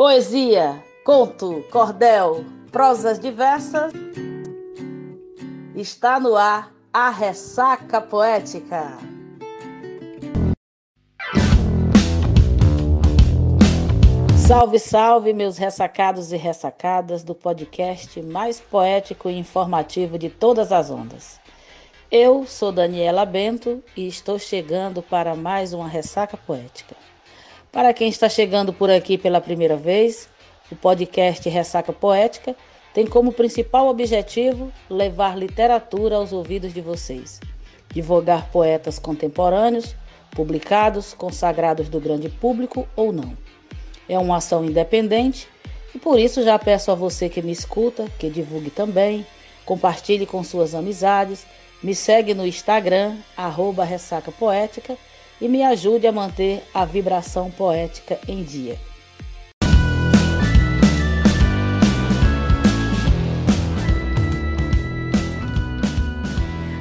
Poesia, conto, cordel, prosas diversas. Está no ar a ressaca poética. Salve, salve, meus ressacados e ressacadas do podcast mais poético e informativo de todas as ondas. Eu sou Daniela Bento e estou chegando para mais uma ressaca poética. Para quem está chegando por aqui pela primeira vez, o podcast Ressaca Poética tem como principal objetivo levar literatura aos ouvidos de vocês, divulgar poetas contemporâneos, publicados, consagrados do grande público ou não. É uma ação independente e por isso já peço a você que me escuta que divulgue também, compartilhe com suas amizades, me segue no Instagram, arroba Ressaca Poética e me ajude a manter a vibração poética em dia.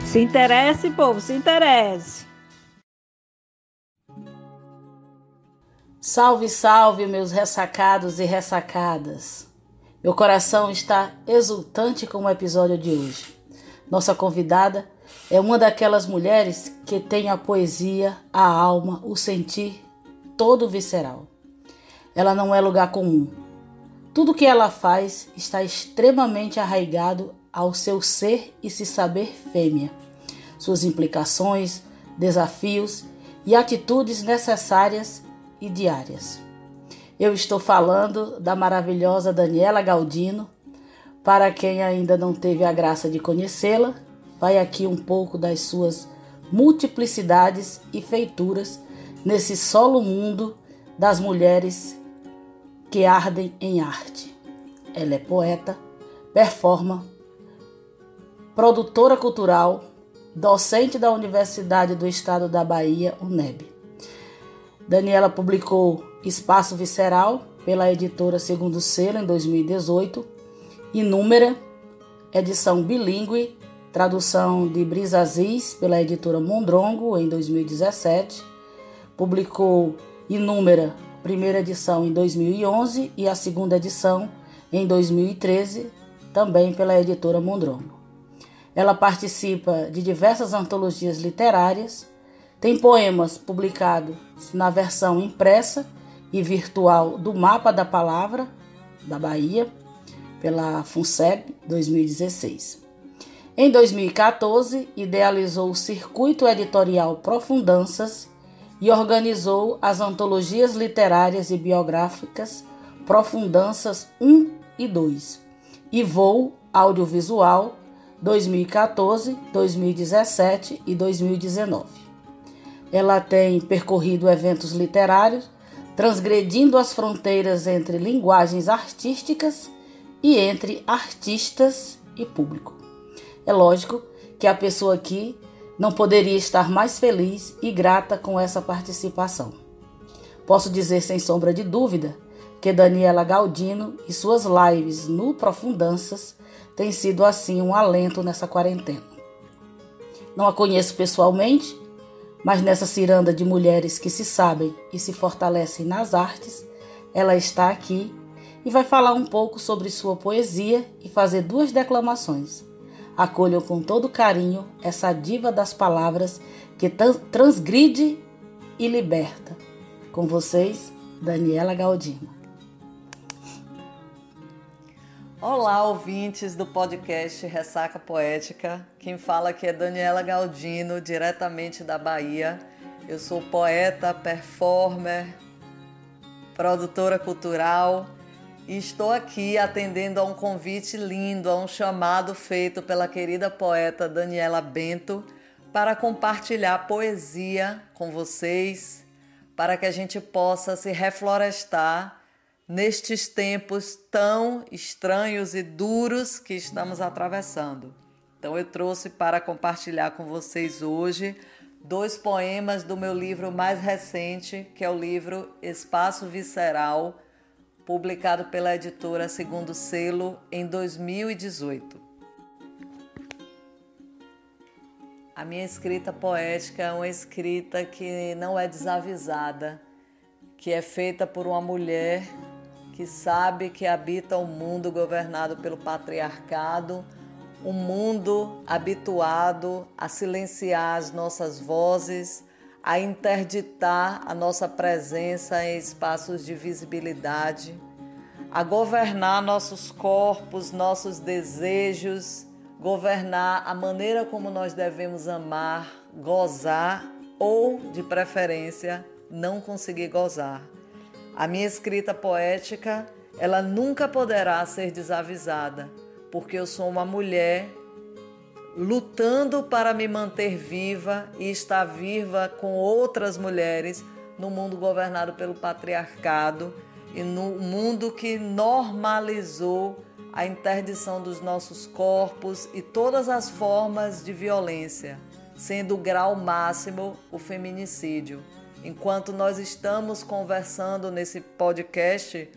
Se interesse, povo, se interesse. Salve, salve, meus ressacados e ressacadas. Meu coração está exultante com o episódio de hoje. Nossa convidada é uma daquelas mulheres que tem a poesia, a alma, o sentir todo visceral. Ela não é lugar comum. Tudo que ela faz está extremamente arraigado ao seu ser e se saber fêmea. Suas implicações, desafios e atitudes necessárias e diárias. Eu estou falando da maravilhosa Daniela Galdino. Para quem ainda não teve a graça de conhecê-la, vai aqui um pouco das suas multiplicidades e feituras nesse solo mundo das mulheres que ardem em arte. Ela é poeta, performa, produtora cultural, docente da Universidade do Estado da Bahia, UNEB. Daniela publicou Espaço Visceral pela editora Segundo Selo em 2018, Inúmera, edição bilíngue tradução de Brisa Aziz pela editora Mondrongo em 2017, publicou Inúmera, primeira edição em 2011 e a segunda edição em 2013, também pela editora Mondrongo. Ela participa de diversas antologias literárias, tem poemas publicados na versão impressa e virtual do Mapa da Palavra da Bahia, pela FUNSEB 2016. Em 2014, idealizou o circuito editorial Profundanças e organizou as antologias literárias e biográficas Profundanças 1 e 2 e Voo Audiovisual 2014, 2017 e 2019. Ela tem percorrido eventos literários, transgredindo as fronteiras entre linguagens artísticas e entre artistas e público. É lógico que a pessoa aqui não poderia estar mais feliz e grata com essa participação. Posso dizer sem sombra de dúvida que Daniela Galdino e suas lives no Profundanças têm sido assim um alento nessa quarentena. Não a conheço pessoalmente, mas nessa ciranda de mulheres que se sabem e se fortalecem nas artes, ela está aqui e vai falar um pouco sobre sua poesia e fazer duas declamações. Acolham com todo carinho essa diva das palavras que transgride e liberta. Com vocês, Daniela Galdino. Olá, ouvintes do podcast Ressaca Poética. Quem fala aqui é Daniela Galdino, diretamente da Bahia. Eu sou poeta, performer, produtora cultural e estou aqui atendendo a um convite lindo, a um chamado feito pela querida poeta Daniela Bento para compartilhar poesia com vocês, para que a gente possa se reflorestar nestes tempos tão estranhos e duros que estamos atravessando. Então eu trouxe para compartilhar com vocês hoje dois poemas do meu livro mais recente, que é o livro Espaço Visceral publicado pela editora Segundo Selo em 2018. A minha escrita poética é uma escrita que não é desavisada, que é feita por uma mulher que sabe que habita um mundo governado pelo patriarcado, um mundo habituado a silenciar as nossas vozes, a interditar a nossa presença em espaços de visibilidade, a governar nossos corpos, nossos desejos, governar a maneira como nós devemos amar, gozar ou, de preferência, não conseguir gozar. A minha escrita poética, ela nunca poderá ser desavisada, porque eu sou uma mulher lutando para me manter viva e estar viva com outras mulheres no mundo governado pelo patriarcado e no mundo que normalizou a interdição dos nossos corpos e todas as formas de violência, sendo o grau máximo o feminicídio. Enquanto nós estamos conversando nesse podcast,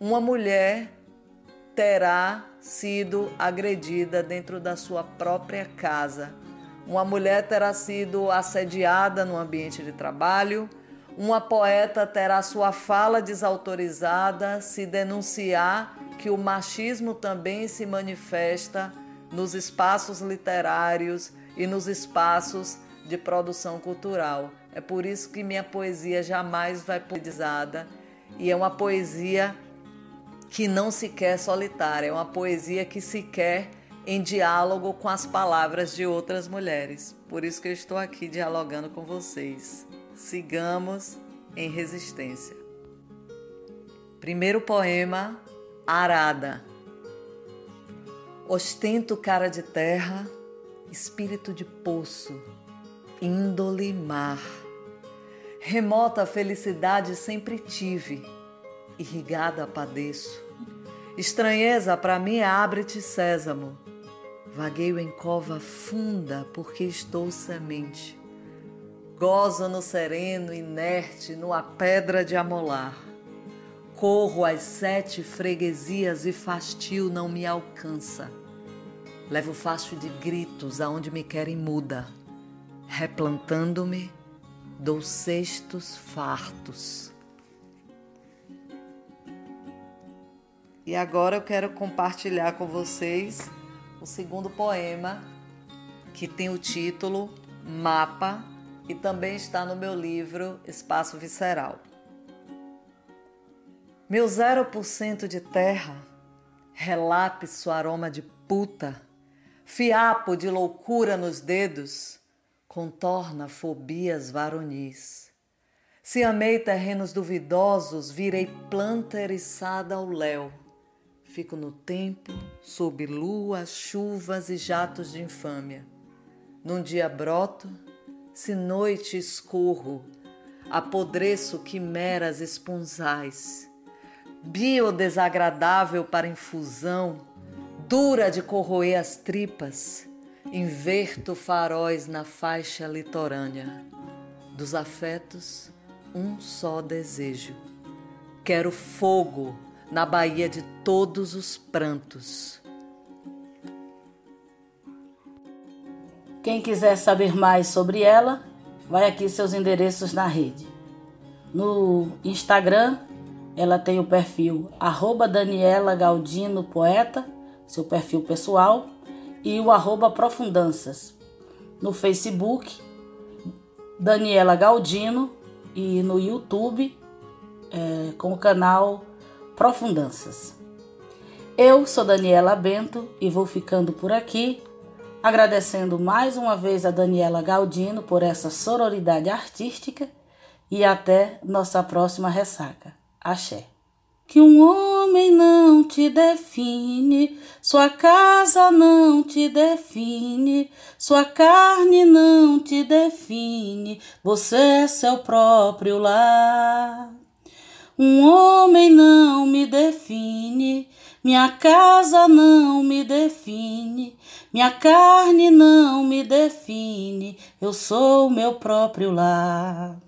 uma mulher terá sido agredida dentro da sua própria casa. Uma mulher terá sido assediada no ambiente de trabalho. Uma poeta terá sua fala desautorizada se denunciar que o machismo também se manifesta nos espaços literários e nos espaços de produção cultural. É por isso que minha poesia jamais vai poetizada e é uma poesia que não se quer solitária, é uma poesia que se quer em diálogo com as palavras de outras mulheres. Por isso que eu estou aqui dialogando com vocês. Sigamos em resistência. Primeiro poema, Arada. Ostento cara de terra, espírito de poço, índole mar. Remota felicidade sempre tive irrigada padeço. Estranheza para mim abre-te sésamo. Vagueio em cova funda porque estou semente. Gozo no sereno, inerte, numa pedra de amolar. Corro às sete freguesias e fastio não me alcança. Levo facho de gritos aonde me querem muda. Replantando-me, dou cestos fartos. E agora eu quero compartilhar com vocês o segundo poema, que tem o título Mapa e também está no meu livro Espaço Visceral. Meu 0% de terra, relapso aroma de puta, fiapo de loucura nos dedos, contorna fobias varonis. Se amei terrenos duvidosos, virei planta eriçada ao léu Fico no tempo, sob lua, chuvas e jatos de infâmia. Num dia broto, se noite escorro, apodreço quimeras esponzais. Bio desagradável para infusão, dura de corroer as tripas, inverto faróis na faixa litorânea. Dos afetos, um só desejo. Quero fogo na Baía de Todos os Prantos. Quem quiser saber mais sobre ela, vai aqui seus endereços na rede. No Instagram, ela tem o perfil Daniela Galdino Poeta, seu perfil pessoal, e o arroba Profundanças. No Facebook, Daniela Galdino e no YouTube, é, com o canal Profundanças. Eu sou Daniela Bento e vou ficando por aqui, agradecendo mais uma vez a Daniela Galdino por essa sororidade artística e até nossa próxima ressaca. Axé. Que um homem não te define, sua casa não te define, sua carne não te define, você é seu próprio lar. Um homem não me define, minha casa não me define, minha carne não me define, eu sou meu próprio lar.